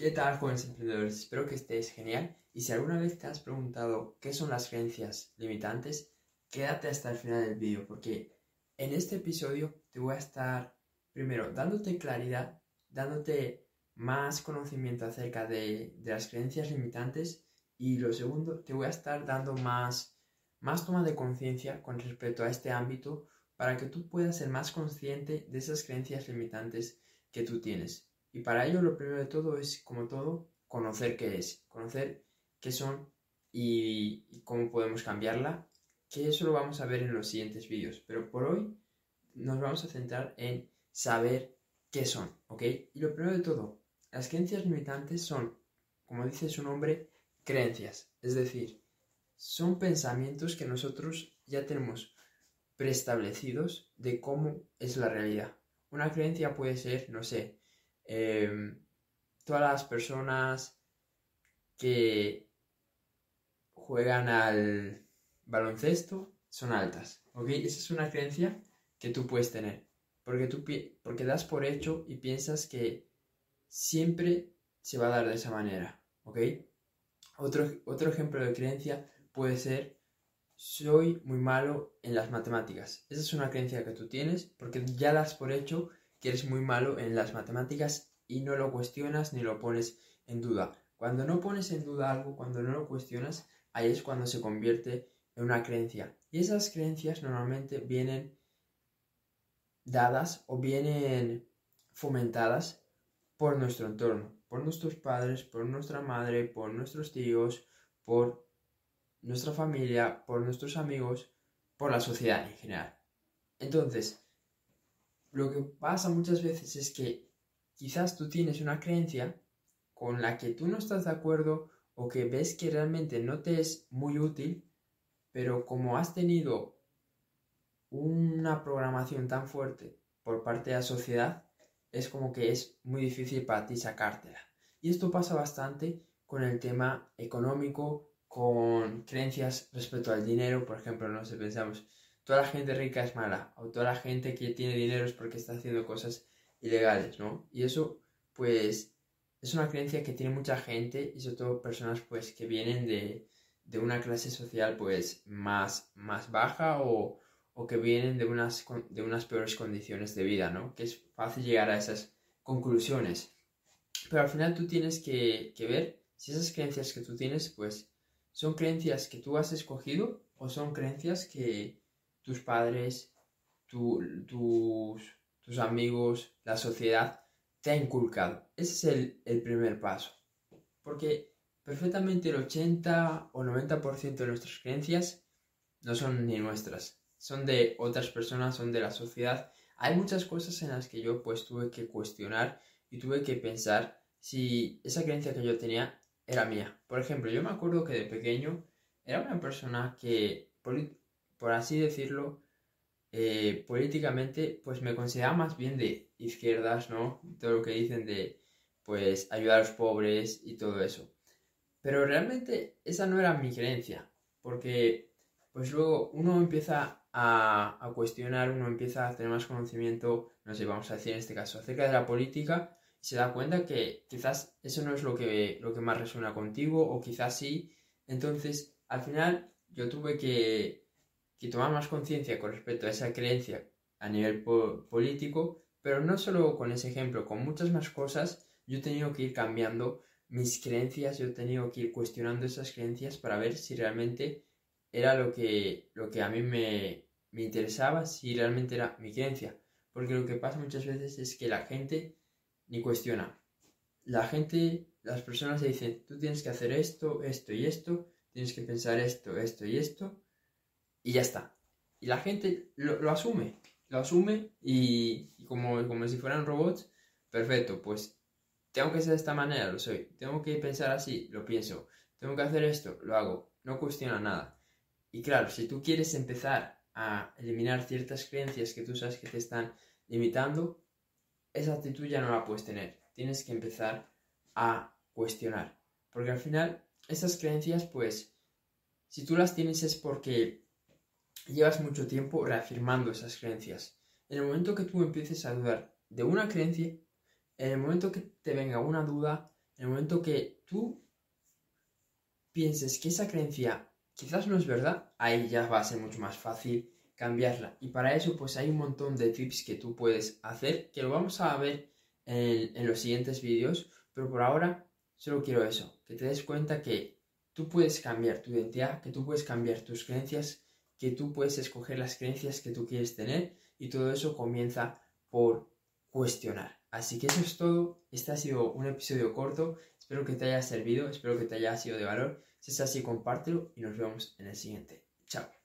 ¿Qué tal, jóvenes emprendedores? Espero que estés genial. Y si alguna vez te has preguntado qué son las creencias limitantes, quédate hasta el final del vídeo, porque en este episodio te voy a estar, primero, dándote claridad, dándote más conocimiento acerca de, las creencias limitantes, y lo segundo, te voy a estar dando más, más toma de conciencia con respecto a este ámbito para que tú puedas ser más consciente de esas creencias limitantes que tú tienes. Y para ello lo primero de todo es, como todo, conocer qué es, conocer qué son y, cómo podemos cambiarla, que eso lo vamos a ver en los siguientes vídeos. Pero por hoy nos vamos a centrar en saber qué son, ¿ok? Y lo primero de todo, las creencias limitantes son, como dice su nombre, creencias. Es decir, son pensamientos que nosotros ya tenemos preestablecidos de cómo es la realidad. Una creencia puede ser, no sé, Em, todas las personas que juegan al baloncesto son altas, ¿ok? Esa es una creencia que tú puedes tener, porque tú porque das por hecho y piensas que siempre se va a dar de esa manera, ¿ok? Otro, otro ejemplo de creencia puede ser soy muy malo en las matemáticas. Esa es una creencia que tú tienes porque ya das por hecho que eres muy malo en las matemáticas y no lo cuestionas ni lo pones en duda. Cuando no pones en duda algo, cuando no lo cuestionas, ahí es cuando se convierte en una creencia. Y esas creencias normalmente vienen dadas o vienen fomentadas por nuestro entorno, por nuestros padres, por nuestra madre, por nuestros tíos, por nuestra familia, por nuestros amigos, por la sociedad en general. Entonces, lo que pasa muchas veces es que quizás tú tienes una creencia con la que tú no estás de acuerdo o que ves que realmente no te es muy útil, pero como has tenido una programación tan fuerte por parte de la sociedad, es como que es muy difícil para ti sacártela. Y esto pasa bastante con el tema económico, con creencias respecto al dinero, por ejemplo, no sé, pensamos, toda la gente rica es mala, o toda la gente que tiene dinero es porque está haciendo cosas ilegales, ¿no? Y eso, pues, es una creencia que tiene mucha gente y sobre todo personas, pues, que vienen de, una clase social, pues, más, más baja o, que vienen de unas, de unas peores condiciones de vida, ¿no? Que es fácil llegar a esas conclusiones. Pero al final tú tienes que, que ver si esas creencias que tú tienes, pues, son creencias que tú has escogido o son creencias que, tus padres, tus, tus amigos, la sociedad te ha inculcado. Ese es el, primer paso. Porque perfectamente el 80 o 90% de nuestras creencias no son ni nuestras, son de otras personas, son de la sociedad. Hay muchas cosas en las que yo pues tuve que cuestionar y tuve que pensar si esa creencia que yo tenía era mía. Por ejemplo, yo me acuerdo que de pequeño era una persona que por así decirlo, eh, políticamente, pues me consideraba más bien de izquierdas, ¿no? Todo lo que dicen de, pues, ayudar a los pobres y todo eso. Pero realmente esa no era mi creencia, porque, pues luego uno empieza a, a cuestionar, uno empieza a tener más conocimiento, no sé, vamos a decir en este caso, acerca de la política, y se da cuenta que quizás eso no es lo que, lo que más resuena contigo, o quizás sí. Entonces, al final, yo tuve que que tomar más conciencia con respecto a esa creencia a nivel político, pero no solo con ese ejemplo, con muchas más cosas, yo he tenido que ir cambiando mis creencias, yo he tenido que ir cuestionando esas creencias para ver si realmente era lo que, lo que a mí me, me interesaba, si realmente era mi creencia. Porque lo que pasa muchas veces es que la gente ni cuestiona. La gente, las personas se dicen, tú tienes que hacer esto, esto y esto, tienes que pensar esto, esto y esto, y ya está. Y la gente lo, asume, lo asume y, como, como si fueran robots, perfecto, pues tengo que ser de esta manera, lo soy. Tengo que pensar así, lo pienso. Tengo que hacer esto, lo hago. No cuestiona nada. Y claro, si tú quieres empezar a eliminar ciertas creencias que tú sabes que te están limitando, esa actitud ya no la puedes tener. Tienes que empezar a cuestionar. Porque al final, esas creencias, pues, si tú las tienes es porque llevas mucho tiempo reafirmando esas creencias. En el momento que tú empieces a dudar de una creencia, en el momento que te venga una duda, En el momento que tú pienses que esa creencia quizás no es verdad, ahí ya va a ser mucho más fácil cambiarla. Y para eso pues hay un montón de tips que tú puedes hacer, que lo vamos a ver en, los siguientes vídeos, pero por ahora solo quiero eso, que te des cuenta que tú puedes cambiar tu identidad, que tú puedes cambiar tus creencias, que tú puedes escoger las creencias que tú quieres tener y todo eso comienza por cuestionar. Así que eso es todo. Este ha sido un episodio corto. Espero que te haya servido, espero que te haya sido de valor. Si es así, compártelo y nos vemos en el siguiente. Chao.